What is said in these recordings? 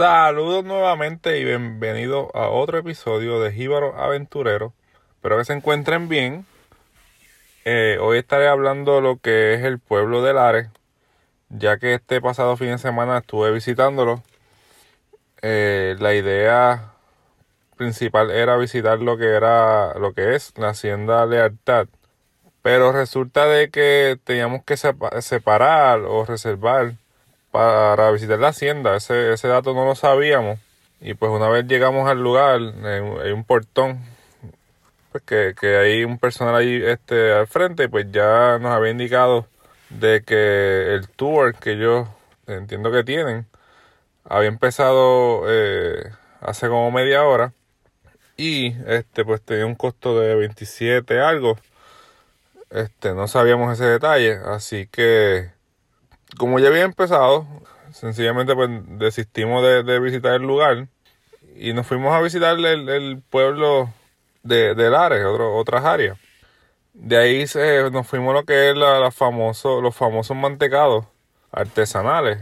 Saludos nuevamente y bienvenidos a otro episodio de Jíbaro Aventurero. Espero que se encuentren bien. Eh, hoy estaré hablando de lo que es el pueblo de Lares, ya que este pasado fin de semana estuve visitándolo. Eh, la idea principal era visitar lo que era lo que es la hacienda Lealtad, pero resulta de que teníamos que separar o reservar para visitar la hacienda. Ese, ese dato no lo sabíamos. Y pues una vez llegamos al lugar, hay un portón, pues que, que hay un personal ahí este, al frente, pues ya nos había indicado de que el tour que yo entiendo que tienen había empezado eh, hace como media hora y este pues tenía un costo de 27 algo. Este, no sabíamos ese detalle, así que como ya había empezado, sencillamente pues desistimos de, visitar el lugar y nos fuimos a visitar el, pueblo de, de Lares, otras áreas. De ahí nos fuimos a lo que es la, famoso, los famosos mantecados artesanales.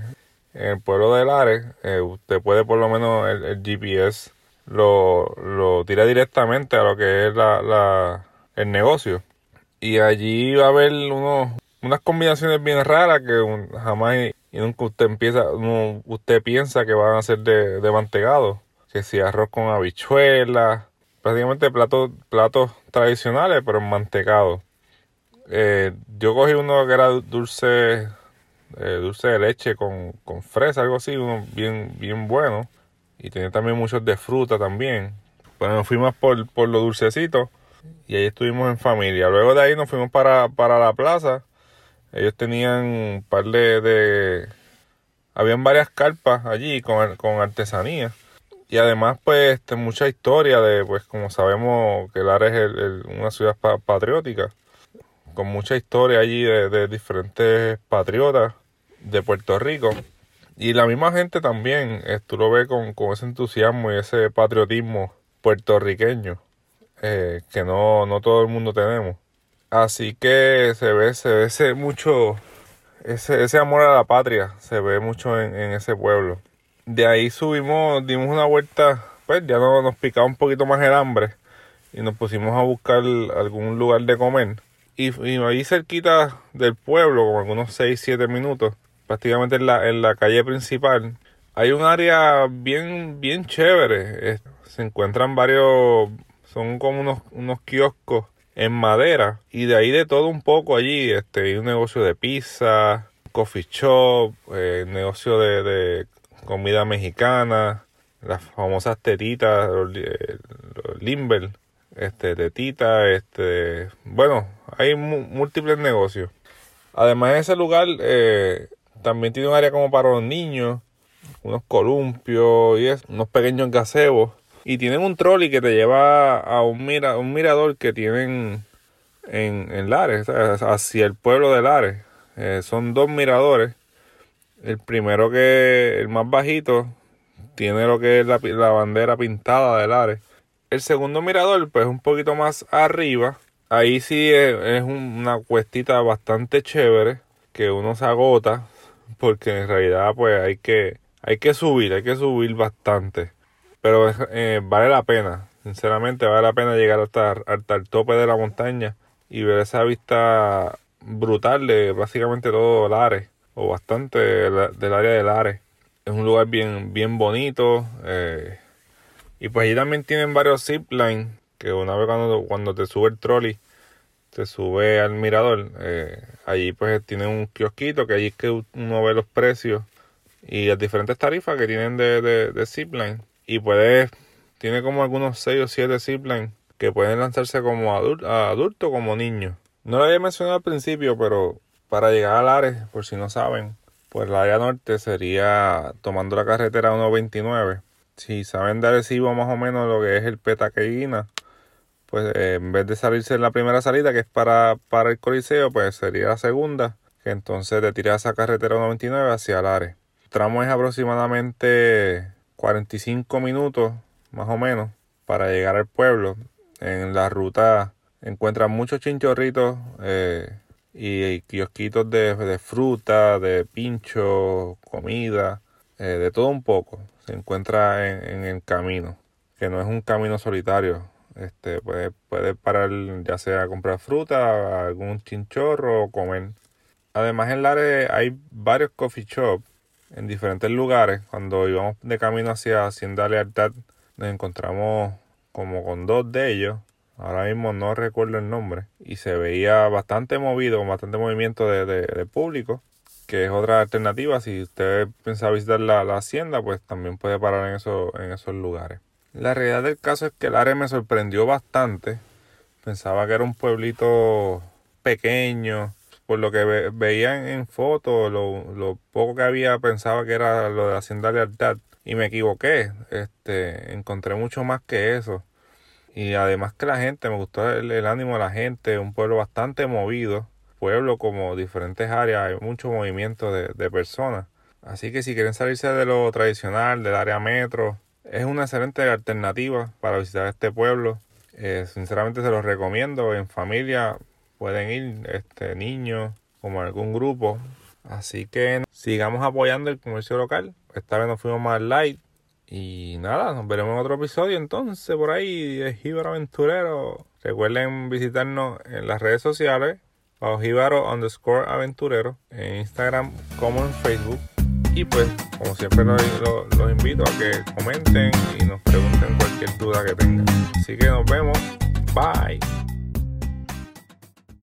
En el pueblo de Lares, eh, usted puede por lo menos el, GPS lo, lo, tira directamente a lo que es la, la, el negocio. Y allí va a haber unos, unas combinaciones bien raras que jamás y nunca usted empieza, usted piensa que van a ser de, de. Que si arroz con habichuelas, prácticamente platos, platos tradicionales, pero mantecado. Eh, yo cogí uno que era dulce, eh, dulce de leche con, con fresa, algo así, uno bien, bien bueno. Y tenía también muchos de fruta también. Bueno, nos fuimos por, por lo dulcecito y ahí estuvimos en familia. Luego de ahí nos fuimos para, para la plaza ellos tenían un par de. Habían varias carpas allí con, con artesanía. Y además, pues, este, mucha historia de, pues, como sabemos que Lares es una ciudad patriótica. Con mucha historia allí de, diferentes patriotas de Puerto Rico. Y la misma gente también, eh, tú lo ves con, con ese entusiasmo y ese patriotismo puertorriqueño eh, que no, no todo el mundo tenemos. Así que se ve, se ve mucho, ese, ese amor a la patria, se ve mucho en, ese pueblo. De ahí subimos, dimos una vuelta, pues ya no, nos picaba un poquito más el hambre y nos pusimos a buscar algún lugar de comer. Y, ahí cerquita del pueblo, como algunos 6, 7 minutos, prácticamente en la, en la calle principal, hay un área bien, bien chévere. se encuentran varios, son como unos, unos kioscos en madera y de ahí de todo un poco allí este un negocio de pizza coffee shop eh, negocio de, comida mexicana las famosas tetitas los, limber este tetitas este bueno hay múltiples negocios. Además en ese lugar eh, también tiene un área como para los niños unos columpios y es, unos pequeños gazebos y tienen un trolley que te lleva a un, mira, un mirador que tienen en, en Lares, hacia el pueblo de Lares. Eh, son dos miradores. El primero que, el más bajito, tiene lo que es la, bandera pintada de Lares. El segundo mirador, pues un poquito más arriba. Ahí sí es, una cuestita bastante chévere que uno se agota porque en realidad pues hay que hay que subir, hay que subir bastante. Pero eh, vale la pena, sinceramente vale la pena llegar hasta, hasta el tope de la montaña y ver esa vista brutal de básicamente todo Lares o bastante del área de Lares. Es un lugar bien, bien bonito eh, y pues allí también tienen varios ziplines que una vez cuando, cuando te sube el trolley te sube al mirador. Eh, allí pues tienen un kiosquito que allí es que uno ve los precios y las diferentes tarifas que tienen de, de, de zipline y puede, tiene como algunos 6 o 7 ziplines que pueden lanzarse como adulto, como niño. No lo había mencionado al principio, pero para llegar a Lares, por si no saben, pues la área norte sería tomando la carretera 129. Si saben de Arecibo más o menos lo que es el Petaqueguina, pues eh, en vez de salirse en la primera salida, que es para, para el Coliseo, pues sería la segunda, que entonces te tiras esa carretera 129 hacia Lares. El tramo es aproximadamente 45 minutos más o menos para llegar al pueblo. En la ruta encuentran muchos chinchorritos eh, y kiosquitos de, fruta, de pincho, comida, eh, de todo un poco. se encuentra en, el camino, que no es un camino solitario. Este, puede, puede parar ya sea comprar fruta, algún chinchorro o comer. Además en Lares hay varios coffee shops en diferentes lugares. Cuando íbamos de camino hacia Hacienda Lealtad nos encontramos como con dos de ellos. Ahora mismo no recuerdo el nombre. Y se veía bastante movido, bastante movimiento de, público. Que es otra alternativa. Si usted piensa visitar la, hacienda, pues también puede parar en, en esos lugares. La realidad del caso es que el área me sorprendió bastante. Pensaba que era un pueblito pequeño. Por lo que veía en fotos, lo, lo, poco que había pensaba que era lo de Hacienda Lealtad. Y me equivoqué. Este, encontré mucho más que eso. Y además que la gente, me gustó el, ánimo de la gente, un pueblo bastante movido, pueblo como diferentes áreas, hay mucho movimiento de, de personas. Así que si quieren salirse de lo tradicional, del área metro, es una excelente alternativa para visitar este pueblo. Eh, sinceramente se los recomiendo. En familia pueden ir este, niños como algún grupo. Así que sigamos apoyando el comercio local. Esta vez nos fuimos más light. Y nada, nos veremos en otro episodio entonces por ahí de Jíbaro Aventurero. Recuerden visitarnos en las redes sociales bajo Jíbaro underscore aventurero en Instagram como en Facebook. Y pues, como siempre los, los invito a que comenten y nos pregunten cualquier duda que tengan. Así que nos vemos. Bye.